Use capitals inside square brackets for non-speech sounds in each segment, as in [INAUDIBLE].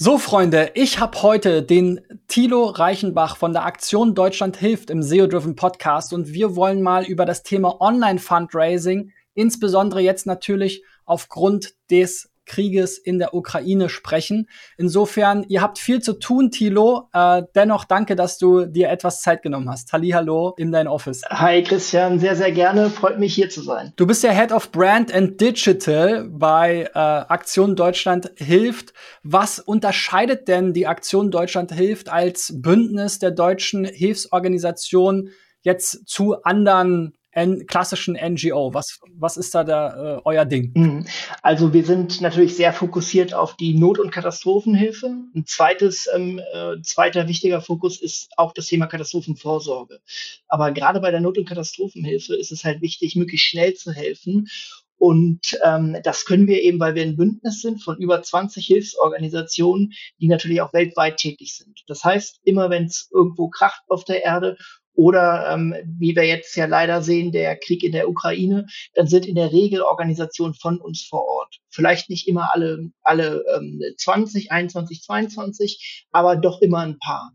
So, Freunde, ich habe heute den Thilo Reichenbach von der Aktion Deutschland hilft im SEO-Driven Podcast und wir wollen mal über das Thema Online-Fundraising, insbesondere jetzt natürlich aufgrund des Krieges in der Ukraine sprechen. Insofern, ihr habt viel zu tun, Thilo. Äh, dennoch danke, dass du dir etwas Zeit genommen hast. Hallo in dein Office. Hi Christian, sehr, sehr gerne. Freut mich hier zu sein. Du bist ja Head of Brand and Digital bei äh, Aktion Deutschland hilft. Was unterscheidet denn die Aktion Deutschland hilft als Bündnis der deutschen Hilfsorganisationen jetzt zu anderen N klassischen NGO? Was, was ist da der, äh, euer Ding? Mhm. Also wir sind natürlich sehr fokussiert auf die Not- und Katastrophenhilfe. Ein zweites, ähm, äh, zweiter wichtiger Fokus ist auch das Thema Katastrophenvorsorge. Aber gerade bei der Not- und Katastrophenhilfe ist es halt wichtig, möglichst schnell zu helfen. Und ähm, das können wir eben, weil wir ein Bündnis sind von über 20 Hilfsorganisationen, die natürlich auch weltweit tätig sind. Das heißt, immer wenn es irgendwo kracht auf der Erde oder ähm, wie wir jetzt ja leider sehen, der Krieg in der Ukraine, dann sind in der Regel Organisationen von uns vor Ort. Vielleicht nicht immer alle, alle ähm, 20, 21, 22, aber doch immer ein paar.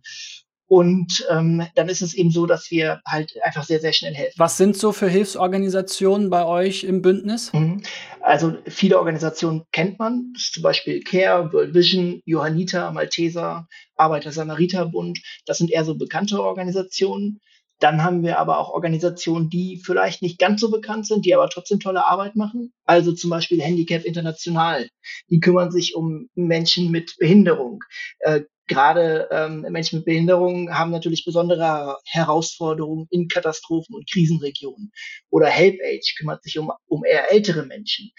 Und ähm, dann ist es eben so, dass wir halt einfach sehr, sehr schnell helfen. Was sind so für Hilfsorganisationen bei euch im Bündnis? Mhm. Also viele Organisationen kennt man, das ist zum Beispiel CARE, World Vision, Johanniter, Malteser, Arbeiter-Samariter-Bund. Das sind eher so bekannte Organisationen. Dann haben wir aber auch Organisationen, die vielleicht nicht ganz so bekannt sind, die aber trotzdem tolle Arbeit machen. Also zum Beispiel Handicap International. Die kümmern sich um Menschen mit Behinderung. Äh, Gerade ähm, Menschen mit Behinderung haben natürlich besondere Herausforderungen in Katastrophen- und Krisenregionen. Oder HelpAge kümmert sich um, um eher ältere Menschen.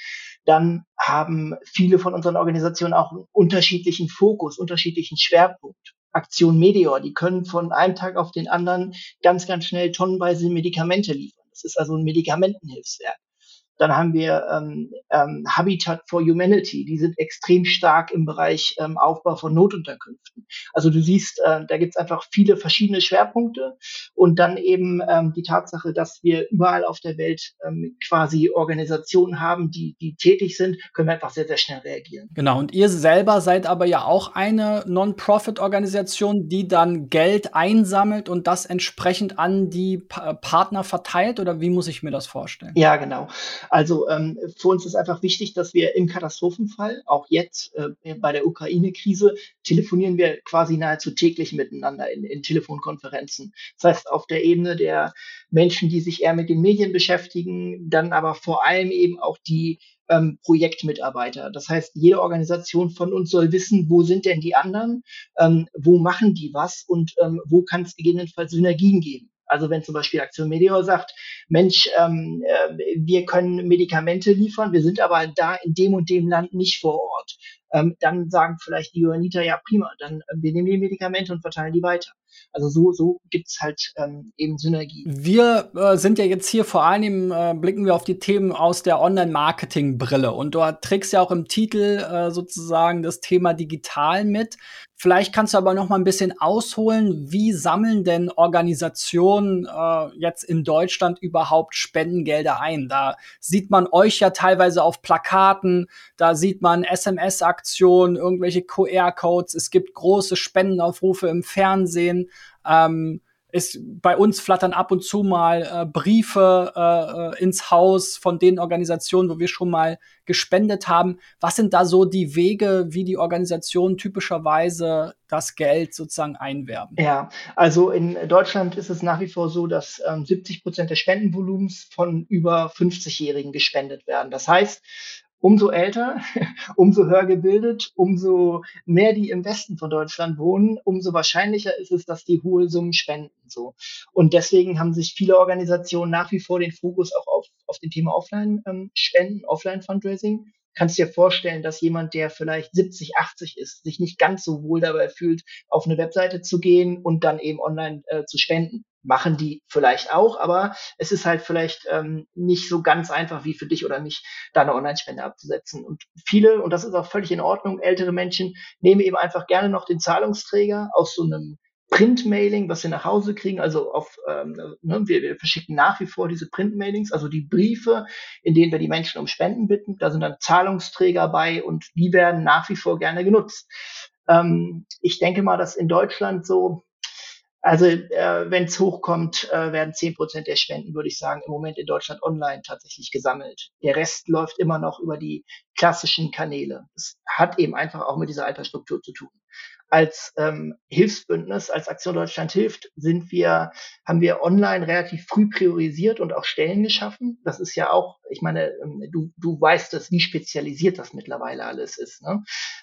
Dann haben viele von unseren Organisationen auch einen unterschiedlichen Fokus, unterschiedlichen Schwerpunkt. Aktion Meteor, die können von einem Tag auf den anderen ganz, ganz schnell tonnenweise Medikamente liefern. Das ist also ein Medikamentenhilfswerk. Dann haben wir ähm, ähm, Habitat for Humanity, die sind extrem stark im Bereich ähm, Aufbau von Notunterkünften. Also du siehst, äh, da gibt es einfach viele verschiedene Schwerpunkte und dann eben ähm, die Tatsache, dass wir überall auf der Welt ähm, quasi Organisationen haben, die, die tätig sind, können wir einfach sehr, sehr schnell reagieren. Genau, und ihr selber seid aber ja auch eine Non-Profit-Organisation, die dann Geld einsammelt und das entsprechend an die pa Partner verteilt oder wie muss ich mir das vorstellen? Ja, genau. Also ähm, für uns ist einfach wichtig, dass wir im Katastrophenfall, auch jetzt äh, bei der Ukraine-Krise, telefonieren wir quasi nahezu täglich miteinander in, in Telefonkonferenzen. Das heißt, auf der Ebene der Menschen, die sich eher mit den Medien beschäftigen, dann aber vor allem eben auch die ähm, Projektmitarbeiter. Das heißt, jede Organisation von uns soll wissen, wo sind denn die anderen, ähm, wo machen die was und ähm, wo kann es gegebenenfalls Synergien geben. Also wenn zum Beispiel Aktion Meteor sagt, Mensch, ähm, äh, wir können Medikamente liefern, wir sind aber da in dem und dem Land nicht vor Ort, ähm, dann sagen vielleicht die Johanniter, ja prima, dann äh, wir nehmen die Medikamente und verteilen die weiter. Also so, so gibt's halt ähm, eben Synergie. Wir äh, sind ja jetzt hier vor allem, äh, blicken wir auf die Themen aus der Online-Marketing-Brille. Und du trägst ja auch im Titel äh, sozusagen das Thema digital mit. Vielleicht kannst du aber noch mal ein bisschen ausholen, wie sammeln denn Organisationen äh, jetzt in Deutschland überhaupt Spendengelder ein? Da sieht man euch ja teilweise auf Plakaten, da sieht man SMS-Aktionen, irgendwelche QR-Codes, es gibt große Spendenaufrufe im Fernsehen. Ähm, ist bei uns flattern ab und zu mal äh, Briefe äh, äh, ins Haus von den Organisationen, wo wir schon mal gespendet haben. Was sind da so die Wege, wie die Organisationen typischerweise das Geld sozusagen einwerben? Ja, also in Deutschland ist es nach wie vor so, dass ähm, 70 Prozent des Spendenvolumens von über 50-Jährigen gespendet werden. Das heißt, umso älter, [LAUGHS] umso höher gebildet, umso mehr die im Westen von Deutschland wohnen, umso wahrscheinlicher ist es, dass die hohe Summen spenden. So. Und deswegen haben sich viele Organisationen nach wie vor den Fokus auch auf, auf dem Thema Offline-Spenden, ähm, Offline-Fundraising kannst dir vorstellen, dass jemand, der vielleicht 70, 80 ist, sich nicht ganz so wohl dabei fühlt, auf eine Webseite zu gehen und dann eben online äh, zu spenden machen die vielleicht auch, aber es ist halt vielleicht ähm, nicht so ganz einfach wie für dich oder mich, da eine Online-Spende abzusetzen. Und viele, und das ist auch völlig in Ordnung, ältere Menschen nehmen eben einfach gerne noch den Zahlungsträger aus so einem Print-Mailing, was sie nach Hause kriegen, also auf, ähm, ne, wir, wir verschicken nach wie vor diese Print-Mailings, also die Briefe, in denen wir die Menschen um Spenden bitten, da sind dann Zahlungsträger bei und die werden nach wie vor gerne genutzt. Ähm, ich denke mal, dass in Deutschland so also äh, wenn es hochkommt, äh, werden zehn Prozent der Spenden, würde ich sagen, im Moment in Deutschland online tatsächlich gesammelt. Der Rest läuft immer noch über die klassischen Kanäle. Das hat eben einfach auch mit dieser Altersstruktur zu tun. Als ähm, Hilfsbündnis, als Aktion Deutschland hilft, sind wir, haben wir online relativ früh priorisiert und auch Stellen geschaffen. Das ist ja auch, ich meine, ähm, du, du weißt das, wie spezialisiert das mittlerweile alles ist. Ne?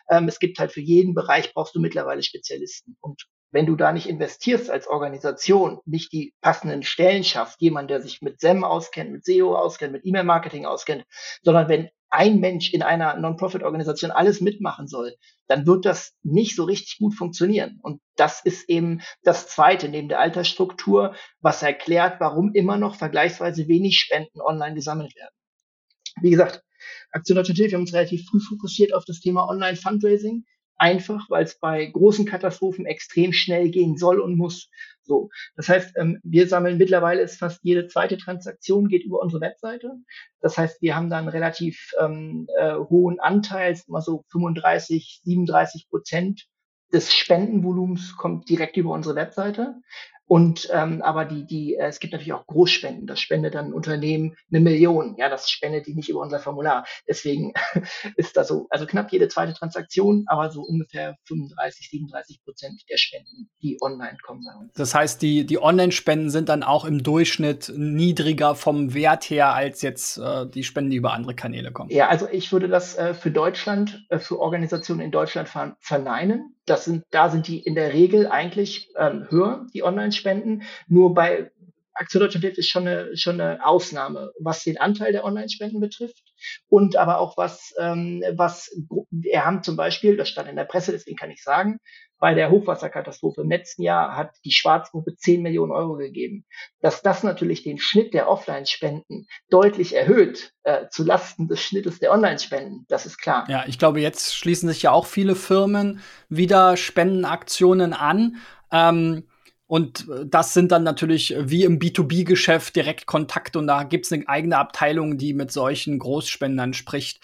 Ähm, es gibt halt für jeden Bereich brauchst du mittlerweile Spezialisten. Und wenn du da nicht investierst als Organisation, nicht die passenden Stellen schaffst, jemand, der sich mit SEM auskennt, mit SEO auskennt, mit E-Mail-Marketing auskennt, sondern wenn ein Mensch in einer Non-Profit-Organisation alles mitmachen soll, dann wird das nicht so richtig gut funktionieren. Und das ist eben das Zweite neben der Altersstruktur, was erklärt, warum immer noch vergleichsweise wenig Spenden online gesammelt werden. Wie gesagt, Aktion Deutsche Hilfe, wir haben uns relativ früh fokussiert auf das Thema Online-Fundraising einfach, weil es bei großen Katastrophen extrem schnell gehen soll und muss. So, das heißt, ähm, wir sammeln mittlerweile ist fast jede zweite Transaktion geht über unsere Webseite. Das heißt, wir haben dann relativ ähm, äh, hohen Anteil, immer so 35, 37 Prozent des Spendenvolumens kommt direkt über unsere Webseite. Und ähm, aber die, die, äh, es gibt natürlich auch Großspenden. Das spendet dann ein Unternehmen eine Million. Ja, das spendet die nicht über unser Formular. Deswegen [LAUGHS] ist das so, also knapp jede zweite Transaktion, aber so ungefähr 35, 37 Prozent der Spenden, die online kommen bei uns. Das heißt, die, die Online-Spenden sind dann auch im Durchschnitt niedriger vom Wert her als jetzt äh, die Spenden, die über andere Kanäle kommen. Ja, also ich würde das äh, für Deutschland, äh, für Organisationen in Deutschland verneinen. Das sind, da sind die in der Regel eigentlich ähm, höher, die Online-Spenden. Nur bei Aktion Deutschland hilft ist schon eine, schon eine Ausnahme, was den Anteil der Online-Spenden betrifft und aber auch was, ähm, was wir haben zum Beispiel, das stand in der Presse, deswegen kann ich sagen, bei der Hochwasserkatastrophe im letzten Jahr hat die Schwarzgruppe 10 Millionen Euro gegeben. Dass das natürlich den Schnitt der Offline-Spenden deutlich erhöht, äh, zu Lasten des Schnittes der Online-Spenden, das ist klar. Ja, ich glaube, jetzt schließen sich ja auch viele Firmen wieder Spendenaktionen an. Ähm und das sind dann natürlich wie im B2B-Geschäft direkt Kontakt und da gibt es eine eigene Abteilung, die mit solchen Großspendern spricht.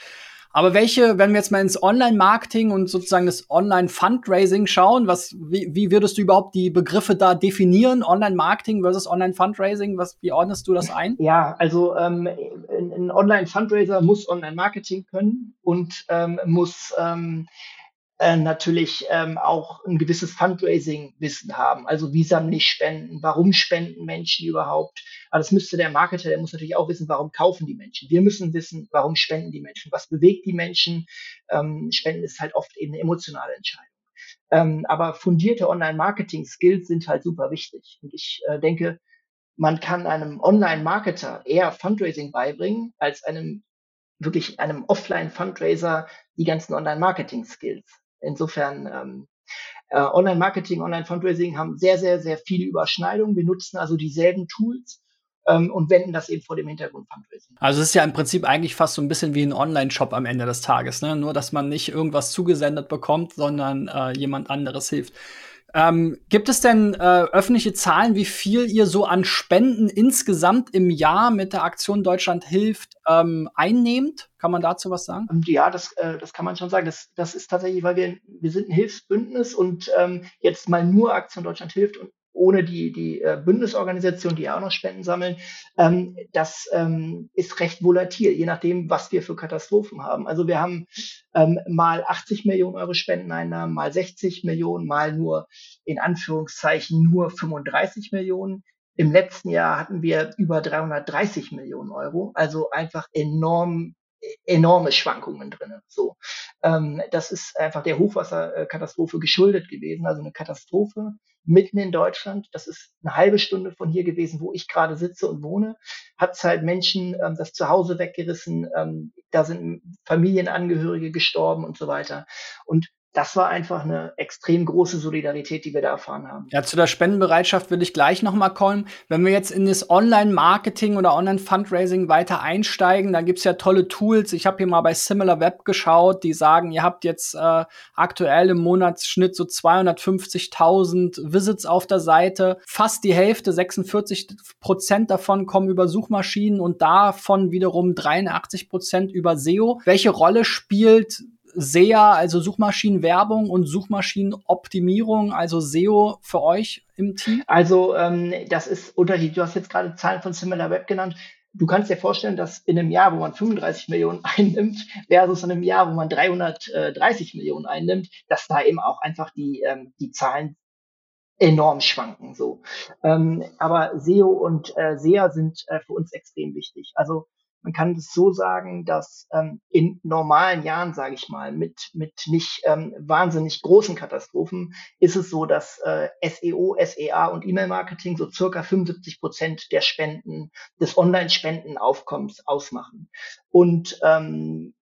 Aber welche, wenn wir jetzt mal ins Online-Marketing und sozusagen das Online-Fundraising schauen, was, wie, wie würdest du überhaupt die Begriffe da definieren? Online-Marketing versus Online-Fundraising? Was, wie ordnest du das ein? Ja, also ähm, ein Online-Fundraiser muss Online-Marketing können und ähm, muss ähm, äh, natürlich ähm, auch ein gewisses Fundraising-Wissen haben. Also wie sammle ich Spenden? Warum spenden Menschen überhaupt? Aber das müsste der Marketer, der muss natürlich auch wissen, warum kaufen die Menschen. Wir müssen wissen, warum spenden die Menschen? Was bewegt die Menschen? Ähm, spenden ist halt oft eben eine emotionale Entscheidung. Ähm, aber fundierte Online-Marketing-Skills sind halt super wichtig. Und ich äh, denke, man kann einem Online-Marketer eher Fundraising beibringen, als einem wirklich einem Offline-Fundraiser die ganzen Online-Marketing-Skills. Insofern ähm, äh, Online-Marketing, Online-Fundraising haben sehr, sehr, sehr viele Überschneidungen. Wir nutzen also dieselben Tools ähm, und wenden das eben vor dem Hintergrund Fundraising. Also es ist ja im Prinzip eigentlich fast so ein bisschen wie ein Online-Shop am Ende des Tages, ne? Nur dass man nicht irgendwas zugesendet bekommt, sondern äh, jemand anderes hilft. Ähm, gibt es denn äh, öffentliche Zahlen, wie viel ihr so an Spenden insgesamt im Jahr mit der Aktion Deutschland hilft ähm, einnehmt? Kann man dazu was sagen? Ja, das, äh, das kann man schon sagen. Das, das ist tatsächlich, weil wir, wir sind ein Hilfsbündnis und ähm, jetzt mal nur Aktion Deutschland hilft und ohne die, die äh, Bundesorganisation, die ja auch noch Spenden sammeln, ähm, das ähm, ist recht volatil, je nachdem, was wir für Katastrophen haben. Also wir haben ähm, mal 80 Millionen Euro Spendeneinnahmen, mal 60 Millionen, mal nur in Anführungszeichen nur 35 Millionen. Im letzten Jahr hatten wir über 330 Millionen Euro, also einfach enorm enorme Schwankungen drin. So, ähm, das ist einfach der Hochwasserkatastrophe geschuldet gewesen, also eine Katastrophe mitten in Deutschland. Das ist eine halbe Stunde von hier gewesen, wo ich gerade sitze und wohne. Hat halt Menschen ähm, das Zuhause weggerissen. Ähm, da sind Familienangehörige gestorben und so weiter. Und das war einfach eine extrem große Solidarität, die wir da erfahren haben. Ja, zu der Spendenbereitschaft will ich gleich noch mal kommen. Wenn wir jetzt in das Online-Marketing oder Online-Fundraising weiter einsteigen, da gibt's ja tolle Tools. Ich habe hier mal bei SimilarWeb geschaut, die sagen, ihr habt jetzt äh, aktuell im Monatsschnitt so 250.000 Visits auf der Seite. Fast die Hälfte, 46 Prozent davon kommen über Suchmaschinen und davon wiederum 83 Prozent über SEO. Welche Rolle spielt SEA, also Suchmaschinenwerbung und Suchmaschinenoptimierung, also SEO für euch im Team? Also ähm, das ist unterschiedlich. Du hast jetzt gerade Zahlen von SimilarWeb genannt. Du kannst dir vorstellen, dass in einem Jahr, wo man 35 Millionen [LAUGHS] einnimmt, versus in einem Jahr, wo man 330 Millionen einnimmt, dass da eben auch einfach die, ähm, die Zahlen enorm schwanken. So, ähm, aber SEO und äh, SEA sind äh, für uns extrem wichtig. Also man kann es so sagen, dass ähm, in normalen Jahren, sage ich mal, mit, mit nicht ähm, wahnsinnig großen Katastrophen, ist es so, dass äh, SEO, SEA und E-Mail-Marketing so circa 75 Prozent der Spenden, des Online-Spendenaufkommens ausmachen. Und ähm,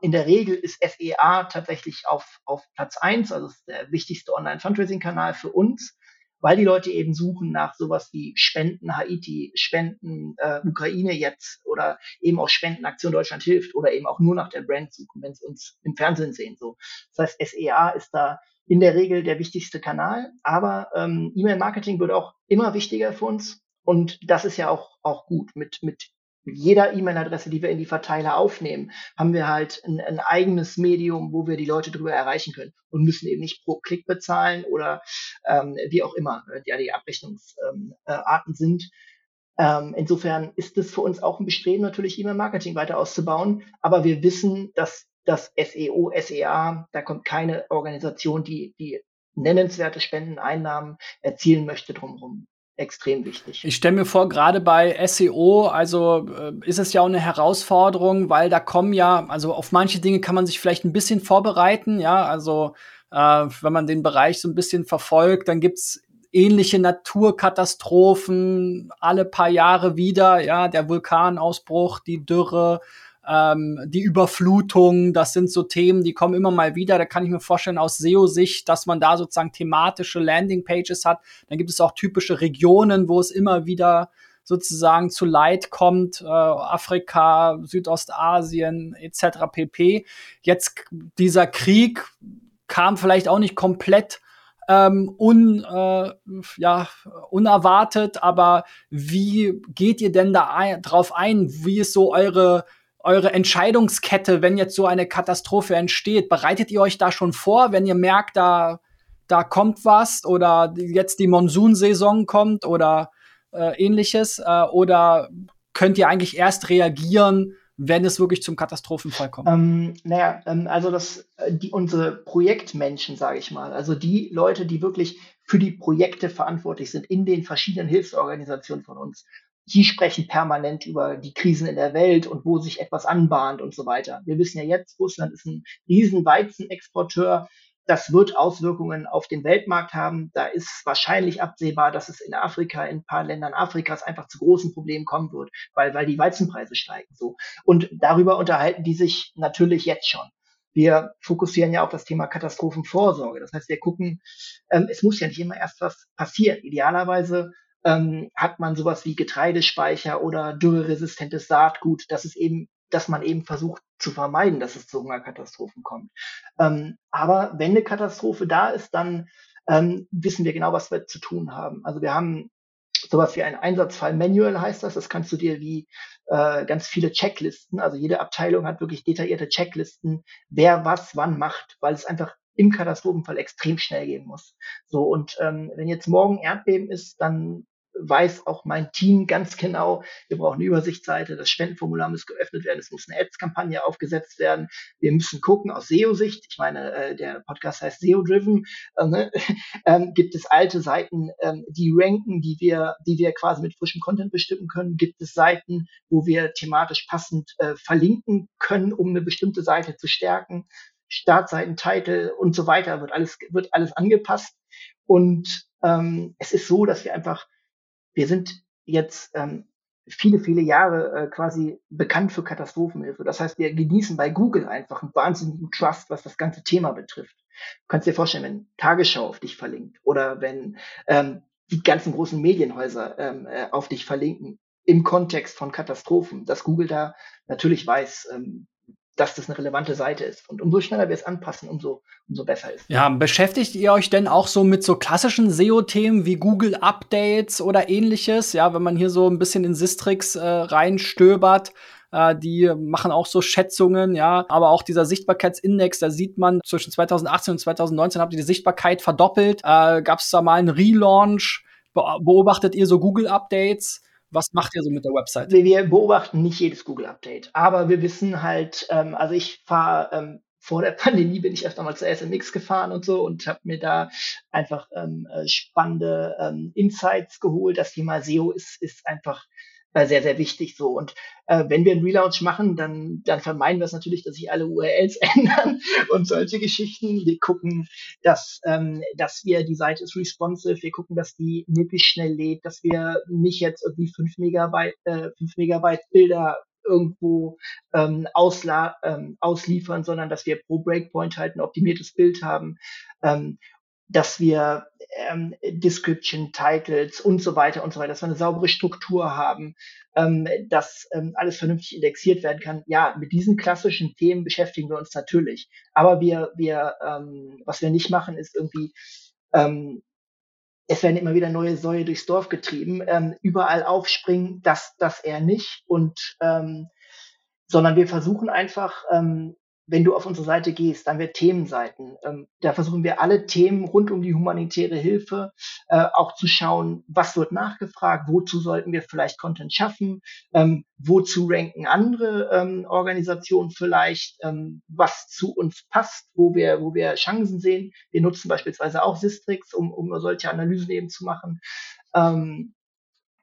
in der Regel ist SEA tatsächlich auf, auf Platz eins, also der wichtigste Online-Fundraising-Kanal für uns weil die Leute eben suchen nach sowas wie Spenden Haiti, Spenden äh, Ukraine jetzt oder eben auch Spenden Aktion Deutschland hilft oder eben auch nur nach der Brand suchen, wenn sie uns im Fernsehen sehen. So, das heißt, SEA ist da in der Regel der wichtigste Kanal, aber ähm, E-Mail-Marketing wird auch immer wichtiger für uns und das ist ja auch auch gut mit mit mit jeder E-Mail-Adresse, die wir in die Verteiler aufnehmen, haben wir halt ein, ein, eigenes Medium, wo wir die Leute drüber erreichen können und müssen eben nicht pro Klick bezahlen oder ähm, wie auch immer äh, ja, die Abrechnungsarten ähm, äh, sind. Ähm, insofern ist es für uns auch ein Bestreben, natürlich E-Mail-Marketing weiter auszubauen, aber wir wissen, dass das SEO, SEA, da kommt keine Organisation, die, die nennenswerte Spendeneinnahmen erzielen möchte drumherum extrem wichtig. Ich stelle mir vor, gerade bei SEO, also äh, ist es ja auch eine Herausforderung, weil da kommen ja, also auf manche Dinge kann man sich vielleicht ein bisschen vorbereiten, ja, also äh, wenn man den Bereich so ein bisschen verfolgt, dann gibt's ähnliche Naturkatastrophen alle paar Jahre wieder, ja, der Vulkanausbruch, die Dürre, ähm, die Überflutung, das sind so Themen, die kommen immer mal wieder. Da kann ich mir vorstellen, aus SEO-Sicht, dass man da sozusagen thematische Landingpages hat. Dann gibt es auch typische Regionen, wo es immer wieder sozusagen zu Leid kommt, äh, Afrika, Südostasien etc. pp. Jetzt dieser Krieg kam vielleicht auch nicht komplett ähm, un, äh, ja, unerwartet, aber wie geht ihr denn da ein, drauf ein? Wie ist so eure eure Entscheidungskette, wenn jetzt so eine Katastrophe entsteht? Bereitet ihr euch da schon vor, wenn ihr merkt, da, da kommt was oder jetzt die Monsunsaison kommt oder äh, ähnliches? Äh, oder könnt ihr eigentlich erst reagieren, wenn es wirklich zum Katastrophenfall kommt? Ähm, naja, ähm, also das, äh, die, unsere Projektmenschen, sage ich mal, also die Leute, die wirklich für die Projekte verantwortlich sind in den verschiedenen Hilfsorganisationen von uns, die sprechen permanent über die Krisen in der Welt und wo sich etwas anbahnt und so weiter. Wir wissen ja jetzt, Russland ist ein riesen Weizenexporteur. Das wird Auswirkungen auf den Weltmarkt haben. Da ist wahrscheinlich absehbar, dass es in Afrika, in ein paar Ländern Afrikas einfach zu großen Problemen kommen wird, weil, weil die Weizenpreise steigen, so. Und darüber unterhalten die sich natürlich jetzt schon. Wir fokussieren ja auf das Thema Katastrophenvorsorge. Das heißt, wir gucken, ähm, es muss ja nicht immer erst was passieren. Idealerweise ähm, hat man sowas wie Getreidespeicher oder dürreresistentes Saatgut, dass es eben, dass man eben versucht zu vermeiden, dass es zu Hungerkatastrophen kommt. Ähm, aber wenn eine Katastrophe da ist, dann ähm, wissen wir genau, was wir zu tun haben. Also wir haben sowas wie ein Einsatzfall-Manual heißt das. Das kannst du dir wie äh, ganz viele Checklisten, also jede Abteilung hat wirklich detaillierte Checklisten, wer was wann macht, weil es einfach im Katastrophenfall extrem schnell gehen muss. So und ähm, wenn jetzt morgen Erdbeben ist, dann weiß auch mein Team ganz genau, wir brauchen eine Übersichtsseite, das Spendenformular muss geöffnet werden, es muss eine Ads-Kampagne aufgesetzt werden. Wir müssen gucken aus SEO-Sicht, ich meine, äh, der Podcast heißt SEO-Driven, äh, ne? [LAUGHS] ähm, gibt es alte Seiten, ähm, die ranken, die wir, die wir quasi mit frischem Content bestimmen können? Gibt es Seiten, wo wir thematisch passend äh, verlinken können, um eine bestimmte Seite zu stärken? Startseiten, Title und so weiter wird alles, wird alles angepasst. Und ähm, es ist so, dass wir einfach wir sind jetzt ähm, viele, viele Jahre äh, quasi bekannt für Katastrophenhilfe. Das heißt, wir genießen bei Google einfach einen wahnsinnigen Trust, was das ganze Thema betrifft. Du kannst dir vorstellen, wenn Tagesschau auf dich verlinkt oder wenn ähm, die ganzen großen Medienhäuser ähm, äh, auf dich verlinken im Kontext von Katastrophen, dass Google da natürlich weiß, ähm, dass das eine relevante Seite ist. Und umso schneller wir es anpassen, umso, umso besser ist. Ja, beschäftigt ihr euch denn auch so mit so klassischen SEO-Themen wie Google Updates oder ähnliches? Ja, wenn man hier so ein bisschen in Sistrix äh, reinstöbert, äh, die machen auch so Schätzungen, ja, aber auch dieser Sichtbarkeitsindex, da sieht man zwischen 2018 und 2019 habt ihr die Sichtbarkeit verdoppelt. Äh, Gab es da mal einen Relaunch? Beobachtet ihr so Google-Updates? Was macht ihr so mit der Website? Wir beobachten nicht jedes Google-Update, aber wir wissen halt, ähm, also ich fahre ähm, vor der [LAUGHS] Pandemie bin ich öfter mal zur SMX gefahren und so und habe mir da einfach ähm, äh, spannende ähm, Insights geholt. Das Thema SEO ist, ist einfach äh, sehr, sehr wichtig so. Und äh, wenn wir einen Relaunch machen, dann, dann vermeiden wir es natürlich, dass sich alle URLs [LAUGHS] ändern und solche Geschichten. Wir gucken, dass, ähm, dass wir, die Seite ist responsive, wir gucken, dass die möglichst schnell lädt, dass wir nicht jetzt irgendwie fünf Megabyte, äh, fünf Megabyte Bilder irgendwo ähm, ausla ähm, ausliefern, sondern dass wir pro Breakpoint halt ein optimiertes Bild haben. Ähm, dass wir ähm, Description, Titles und so weiter und so weiter, dass wir eine saubere Struktur haben, ähm, dass ähm, alles vernünftig indexiert werden kann. Ja, mit diesen klassischen Themen beschäftigen wir uns natürlich. Aber wir, wir, ähm, was wir nicht machen, ist irgendwie, ähm, es werden immer wieder neue Säue durchs Dorf getrieben, ähm, überall aufspringen, das, das eher nicht und ähm, sondern wir versuchen einfach ähm, wenn du auf unsere Seite gehst, dann wird Themenseiten. Ähm, da versuchen wir alle Themen rund um die humanitäre Hilfe äh, auch zu schauen, was wird nachgefragt, wozu sollten wir vielleicht Content schaffen, ähm, wozu ranken andere ähm, Organisationen vielleicht, ähm, was zu uns passt, wo wir, wo wir Chancen sehen. Wir nutzen beispielsweise auch Sistrix, um, um solche Analysen eben zu machen. Ähm,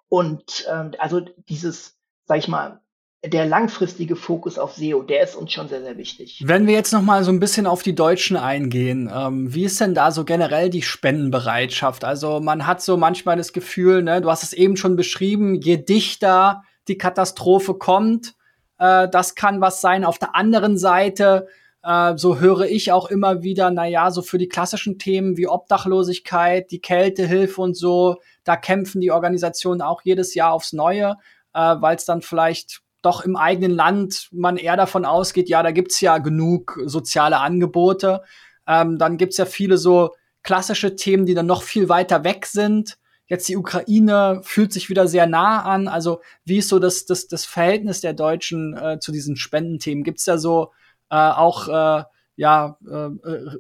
und ähm, also dieses, sag ich mal, der langfristige Fokus auf SEO, der ist uns schon sehr, sehr wichtig. Wenn wir jetzt noch mal so ein bisschen auf die Deutschen eingehen, ähm, wie ist denn da so generell die Spendenbereitschaft? Also man hat so manchmal das Gefühl, ne, du hast es eben schon beschrieben, je dichter die Katastrophe kommt, äh, das kann was sein. Auf der anderen Seite, äh, so höre ich auch immer wieder, na ja, so für die klassischen Themen wie Obdachlosigkeit, die Kältehilfe und so, da kämpfen die Organisationen auch jedes Jahr aufs Neue, äh, weil es dann vielleicht doch im eigenen Land man eher davon ausgeht, ja, da gibt's ja genug soziale Angebote. Ähm, dann gibt's ja viele so klassische Themen, die dann noch viel weiter weg sind. Jetzt die Ukraine fühlt sich wieder sehr nah an. Also wie ist so das, das, das Verhältnis der Deutschen äh, zu diesen Spendenthemen? Gibt's da so äh, auch äh, ja, äh, äh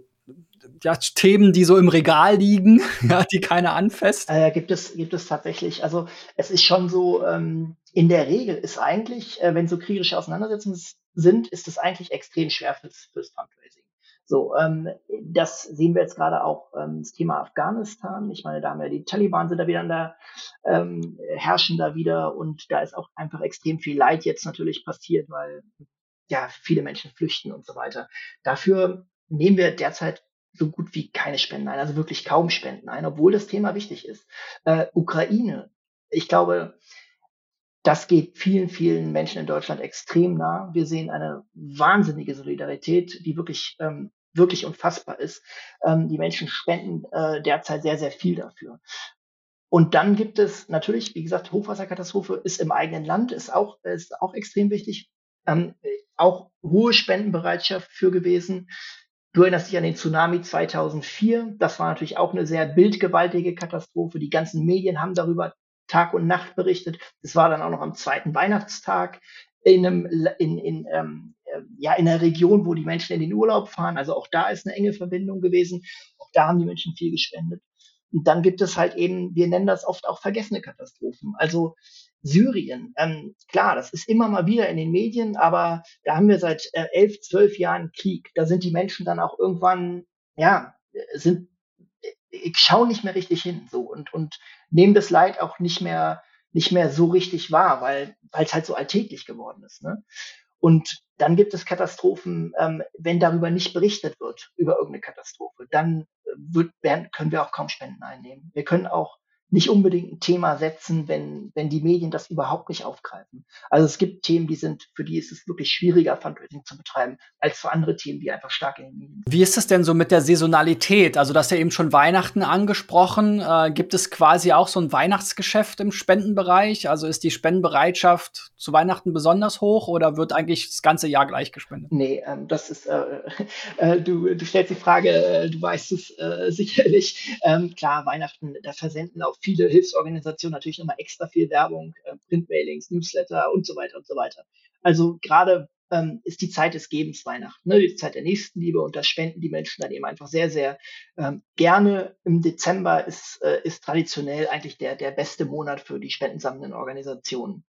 ja, Themen, die so im Regal liegen, [LAUGHS] ja, die keiner anfasst? Äh, gibt es gibt es tatsächlich. Also es ist schon so. Ähm, in der Regel ist eigentlich, äh, wenn so kriegerische Auseinandersetzungen sind, ist es eigentlich extrem schwer fürs, fürs Fundraising. So, ähm, das sehen wir jetzt gerade auch ähm, das Thema Afghanistan. Ich meine, da haben wir die Taliban sind da wieder an der ähm, herrschen da wieder und da ist auch einfach extrem viel Leid jetzt natürlich passiert, weil ja viele Menschen flüchten und so weiter. Dafür nehmen wir derzeit so gut wie keine Spenden ein, also wirklich kaum Spenden ein, obwohl das Thema wichtig ist. Äh, Ukraine, ich glaube, das geht vielen, vielen Menschen in Deutschland extrem nah. Wir sehen eine wahnsinnige Solidarität, die wirklich, ähm, wirklich unfassbar ist. Ähm, die Menschen spenden äh, derzeit sehr, sehr viel dafür. Und dann gibt es natürlich, wie gesagt, Hochwasserkatastrophe ist im eigenen Land, ist auch, ist auch extrem wichtig. Ähm, auch hohe Spendenbereitschaft für gewesen. Du erinnerst dich an den Tsunami 2004. Das war natürlich auch eine sehr bildgewaltige Katastrophe. Die ganzen Medien haben darüber Tag und Nacht berichtet. Es war dann auch noch am zweiten Weihnachtstag in einem, in, in, ähm, äh, ja, in einer Region, wo die Menschen in den Urlaub fahren. Also auch da ist eine enge Verbindung gewesen. Auch da haben die Menschen viel gespendet. Und dann gibt es halt eben, wir nennen das oft auch vergessene Katastrophen. Also Syrien, ähm, klar, das ist immer mal wieder in den Medien, aber da haben wir seit äh, elf, zwölf Jahren Krieg. Da sind die Menschen dann auch irgendwann, ja, sind, ich schaue nicht mehr richtig hin, so und und nehmen das Leid auch nicht mehr nicht mehr so richtig wahr, weil weil es halt so alltäglich geworden ist. Ne? Und dann gibt es Katastrophen, ähm, wenn darüber nicht berichtet wird über irgendeine Katastrophe, dann wird, werden, können wir auch kaum Spenden einnehmen. Wir können auch nicht unbedingt ein Thema setzen, wenn, wenn die Medien das überhaupt nicht aufgreifen. Also es gibt Themen, die sind, für die ist es wirklich schwieriger, Fundraising zu betreiben, als für andere Themen, die einfach stark in den Medien sind. Wie ist es denn so mit der Saisonalität? Also, das ja eben schon Weihnachten angesprochen. Äh, gibt es quasi auch so ein Weihnachtsgeschäft im Spendenbereich? Also ist die Spendenbereitschaft zu Weihnachten besonders hoch oder wird eigentlich das ganze Jahr gleich gespendet? Nee, ähm, das ist, äh, [LAUGHS] äh, du, du stellst die Frage, äh, du weißt es äh, [LAUGHS] sicherlich. Ähm, klar, Weihnachten, da versenden auf viele Hilfsorganisationen natürlich nochmal extra viel Werbung, äh, Printmailings, Newsletter und so weiter und so weiter. Also gerade ähm, ist die Zeit des Gebens Weihnachten, ne? die Zeit der Nächstenliebe und da spenden die Menschen dann eben einfach sehr, sehr ähm, gerne. Im Dezember ist, äh, ist traditionell eigentlich der, der beste Monat für die spendensammelnden Organisationen.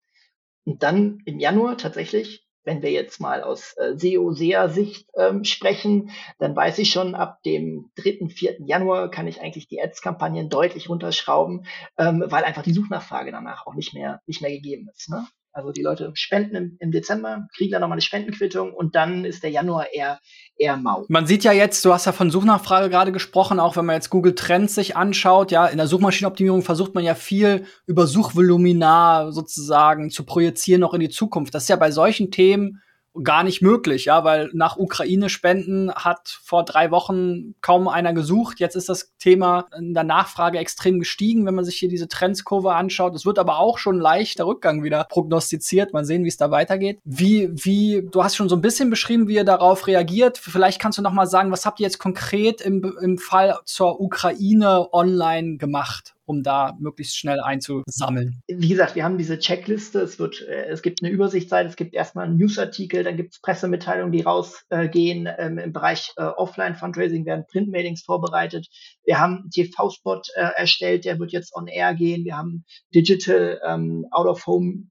Und dann im Januar tatsächlich wenn wir jetzt mal aus äh, SEO-SEA-Sicht ähm, sprechen, dann weiß ich schon, ab dem 3., 4. Januar kann ich eigentlich die Ads-Kampagnen deutlich runterschrauben, ähm, weil einfach die Suchnachfrage danach auch nicht mehr, nicht mehr gegeben ist. Ne? Also die Leute spenden im, im Dezember, kriegen dann nochmal eine Spendenquittung und dann ist der Januar eher, eher mau. Man sieht ja jetzt, du hast ja von Suchnachfrage gerade gesprochen, auch wenn man jetzt Google Trends sich anschaut, ja, in der Suchmaschinenoptimierung versucht man ja viel über Suchvolumina sozusagen zu projizieren noch in die Zukunft. Das ist ja bei solchen Themen gar nicht möglich, ja, weil nach Ukraine-Spenden hat vor drei Wochen kaum einer gesucht. Jetzt ist das Thema in der Nachfrage extrem gestiegen, wenn man sich hier diese Trendskurve anschaut. Es wird aber auch schon leichter Rückgang wieder prognostiziert. Mal sehen, wie es da weitergeht. Wie, wie, du hast schon so ein bisschen beschrieben, wie ihr darauf reagiert. Vielleicht kannst du noch mal sagen, was habt ihr jetzt konkret im, im Fall zur Ukraine online gemacht? Um da möglichst schnell einzusammeln? Wie gesagt, wir haben diese Checkliste. Es wird, äh, es gibt eine Übersichtsseite, es gibt erstmal einen Newsartikel, dann gibt es Pressemitteilungen, die rausgehen. Äh, ähm, Im Bereich äh, Offline-Fundraising werden Printmailings vorbereitet. Wir haben einen TV-Spot äh, erstellt, der wird jetzt on air gehen. Wir haben Digital ähm, Out-of-Home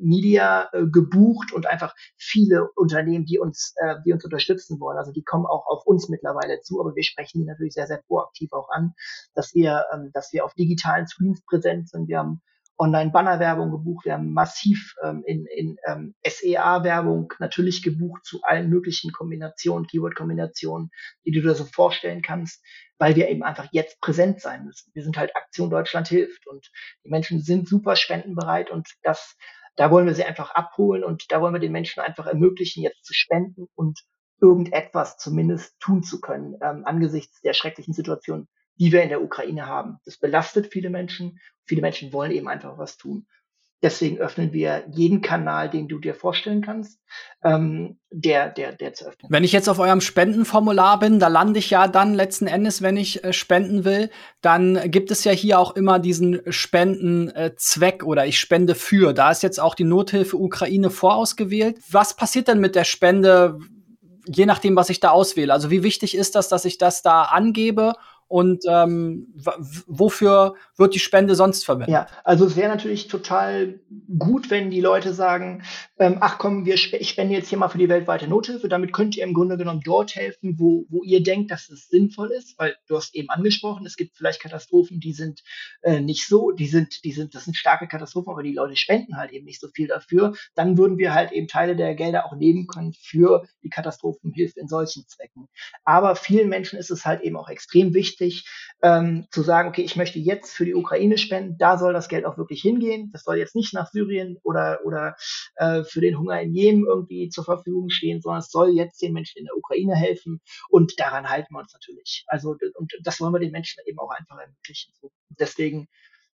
Media gebucht und einfach viele Unternehmen, die uns, die uns unterstützen wollen. Also die kommen auch auf uns mittlerweile zu, aber wir sprechen die natürlich sehr, sehr proaktiv auch an, dass wir, ähm, dass wir auf digital digitalen Screens präsent sind. Wir haben Online-Banner-Werbung gebucht, wir haben massiv ähm, in, in ähm, SEA-Werbung natürlich gebucht zu allen möglichen Kombinationen, Keyword-Kombinationen, die du dir so vorstellen kannst, weil wir eben einfach jetzt präsent sein müssen. Wir sind halt Aktion Deutschland hilft und die Menschen sind super spendenbereit und das, da wollen wir sie einfach abholen und da wollen wir den Menschen einfach ermöglichen, jetzt zu spenden und irgendetwas zumindest tun zu können ähm, angesichts der schrecklichen Situation, die wir in der Ukraine haben. Das belastet viele Menschen. Viele Menschen wollen eben einfach was tun. Deswegen öffnen wir jeden Kanal, den du dir vorstellen kannst, ähm, der, der, der zu öffnen. Wenn ich jetzt auf eurem Spendenformular bin, da lande ich ja dann letzten Endes, wenn ich äh, spenden will, dann gibt es ja hier auch immer diesen Spendenzweck äh, oder ich spende für. Da ist jetzt auch die Nothilfe Ukraine vorausgewählt. Was passiert denn mit der Spende, je nachdem, was ich da auswähle? Also wie wichtig ist das, dass ich das da angebe? Und ähm, wofür wird die Spende sonst verwendet? Ja, also es wäre natürlich total gut, wenn die Leute sagen, ähm, ach komm, wir sp ich spende jetzt hier mal für die weltweite Nothilfe. Damit könnt ihr im Grunde genommen dort helfen, wo, wo ihr denkt, dass es sinnvoll ist, weil du hast eben angesprochen, es gibt vielleicht Katastrophen, die sind äh, nicht so, die sind, die sind, das sind starke Katastrophen, aber die Leute spenden halt eben nicht so viel dafür. Dann würden wir halt eben Teile der Gelder auch nehmen können für die Katastrophenhilfe in solchen Zwecken. Aber vielen Menschen ist es halt eben auch extrem wichtig, wichtig, ähm, zu sagen, okay, ich möchte jetzt für die Ukraine spenden, da soll das Geld auch wirklich hingehen. Das soll jetzt nicht nach Syrien oder, oder äh, für den Hunger in Jemen irgendwie zur Verfügung stehen, sondern es soll jetzt den Menschen in der Ukraine helfen und daran halten wir uns natürlich. Also und das wollen wir den Menschen eben auch einfach ermöglichen. Deswegen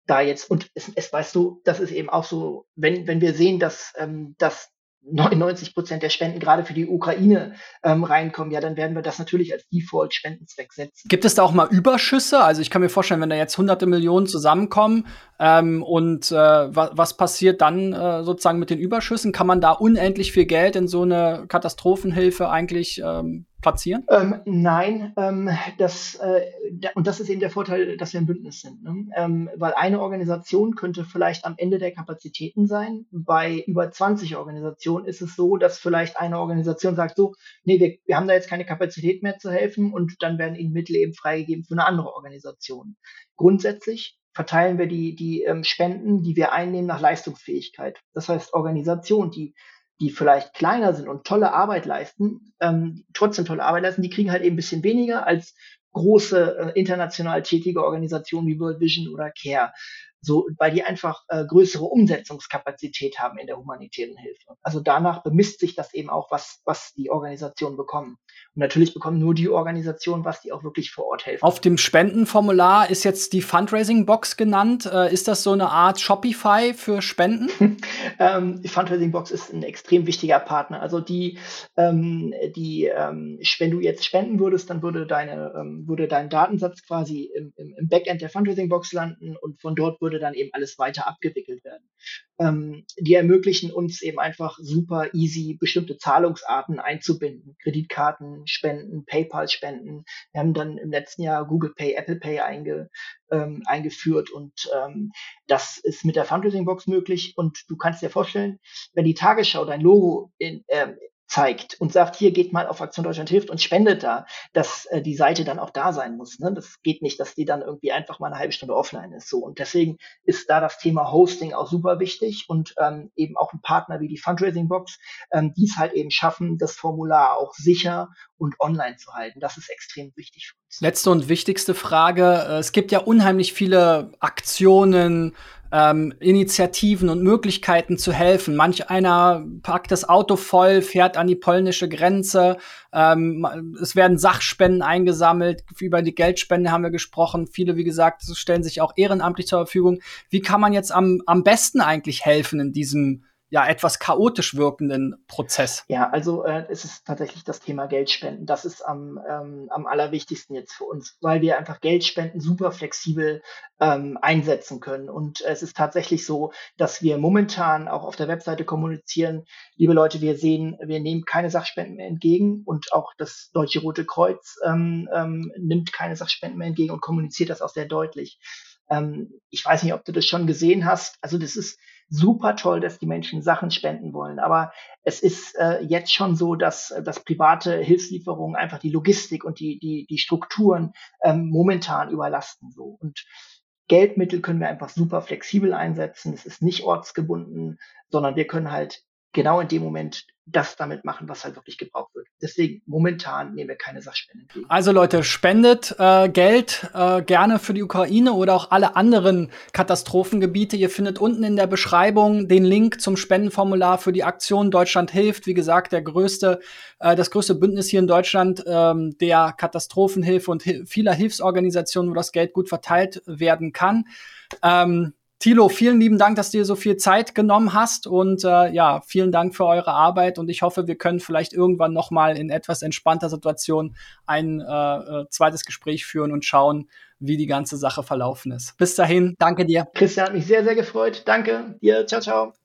da jetzt, und es, es weißt du, das ist eben auch so, wenn, wenn wir sehen, dass, ähm, dass 99 Prozent der Spenden gerade für die Ukraine ähm, reinkommen, ja, dann werden wir das natürlich als Default-Spendenzweck setzen. Gibt es da auch mal Überschüsse? Also ich kann mir vorstellen, wenn da jetzt hunderte Millionen zusammenkommen ähm, und äh, wa was passiert dann äh, sozusagen mit den Überschüssen? Kann man da unendlich viel Geld in so eine Katastrophenhilfe eigentlich ähm, platzieren? Ähm, nein, ähm, das, äh, und das ist eben der Vorteil, dass wir ein Bündnis sind. Ne? Ähm, weil eine Organisation könnte vielleicht am Ende der Kapazitäten sein. Bei über 20 Organisationen ist es so, dass vielleicht eine Organisation sagt, so, nee, wir, wir haben da jetzt keine Kapazität mehr zu helfen und dann werden ihnen Mittel eben freigegeben für eine andere Organisation. Grundsätzlich verteilen wir die, die ähm, Spenden, die wir einnehmen, nach Leistungsfähigkeit. Das heißt, Organisationen, die die vielleicht kleiner sind und tolle Arbeit leisten, ähm, trotzdem tolle Arbeit leisten, die kriegen halt eben ein bisschen weniger als große äh, international tätige Organisationen wie World Vision oder CARE. So, weil die einfach äh, größere Umsetzungskapazität haben in der humanitären Hilfe. Also danach bemisst sich das eben auch, was, was die Organisationen bekommen. Und natürlich bekommen nur die Organisationen, was die auch wirklich vor Ort helfen. Auf dem Spendenformular ist jetzt die Fundraising-Box genannt. Äh, ist das so eine Art Shopify für Spenden? [LAUGHS] ähm, die Fundraising-Box ist ein extrem wichtiger Partner. Also die, ähm, die ähm, wenn du jetzt spenden würdest, dann würde, deine, ähm, würde dein Datensatz quasi im, im, im Backend der Fundraising-Box landen und von dort würde dann eben alles weiter abgewickelt werden. Ähm, die ermöglichen uns eben einfach super easy bestimmte Zahlungsarten einzubinden. Kreditkarten, Spenden, PayPal-Spenden. Wir haben dann im letzten Jahr Google Pay, Apple Pay einge, ähm, eingeführt und ähm, das ist mit der Fundraising Box möglich und du kannst dir vorstellen, wenn die Tagesschau dein Logo in, ähm, zeigt und sagt, hier geht mal auf Aktion Deutschland hilft und spendet da, dass äh, die Seite dann auch da sein muss. Ne? Das geht nicht, dass die dann irgendwie einfach mal eine halbe Stunde offline ist. So und deswegen ist da das Thema Hosting auch super wichtig und ähm, eben auch ein Partner wie die Fundraising Box, ähm, die es halt eben schaffen, das Formular auch sicher und online zu halten. Das ist extrem wichtig für uns. Letzte und wichtigste Frage: Es gibt ja unheimlich viele Aktionen, ähm, Initiativen und Möglichkeiten zu helfen. Manch einer packt das Auto voll, fährt an die polnische Grenze. Ähm, es werden Sachspenden eingesammelt. Über die Geldspende haben wir gesprochen. Viele, wie gesagt, stellen sich auch ehrenamtlich zur Verfügung. Wie kann man jetzt am, am besten eigentlich helfen in diesem ja etwas chaotisch wirkenden Prozess? Ja, also äh, es ist tatsächlich das Thema Geldspenden. Das ist am, ähm, am allerwichtigsten jetzt für uns, weil wir einfach Geldspenden super flexibel ähm, einsetzen können. Und es ist tatsächlich so, dass wir momentan auch auf der Webseite kommunizieren, liebe Leute, wir sehen, wir nehmen keine Sachspenden mehr entgegen und auch das Deutsche Rote Kreuz ähm, ähm, nimmt keine Sachspenden mehr entgegen und kommuniziert das auch sehr deutlich. Ähm, ich weiß nicht, ob du das schon gesehen hast. Also das ist super toll, dass die Menschen Sachen spenden wollen. Aber es ist äh, jetzt schon so, dass, äh, dass private Hilfslieferungen einfach die Logistik und die, die, die Strukturen ähm, momentan überlasten. So. Und Geldmittel können wir einfach super flexibel einsetzen. Es ist nicht ortsgebunden, sondern wir können halt genau in dem Moment das damit machen, was halt wirklich gebraucht wird. Deswegen momentan nehmen wir keine Sachspenden entgegen. Also Leute, spendet äh, Geld äh, gerne für die Ukraine oder auch alle anderen Katastrophengebiete. Ihr findet unten in der Beschreibung den Link zum Spendenformular für die Aktion Deutschland hilft. Wie gesagt, der größte, äh, das größte Bündnis hier in Deutschland ähm, der Katastrophenhilfe und hi vieler Hilfsorganisationen, wo das Geld gut verteilt werden kann. Ähm, Thilo, vielen lieben Dank, dass du dir so viel Zeit genommen hast und äh, ja, vielen Dank für eure Arbeit und ich hoffe, wir können vielleicht irgendwann noch mal in etwas entspannter Situation ein äh, äh, zweites Gespräch führen und schauen, wie die ganze Sache verlaufen ist. Bis dahin, danke dir. Christian hat mich sehr, sehr gefreut. Danke dir. Ciao, ciao.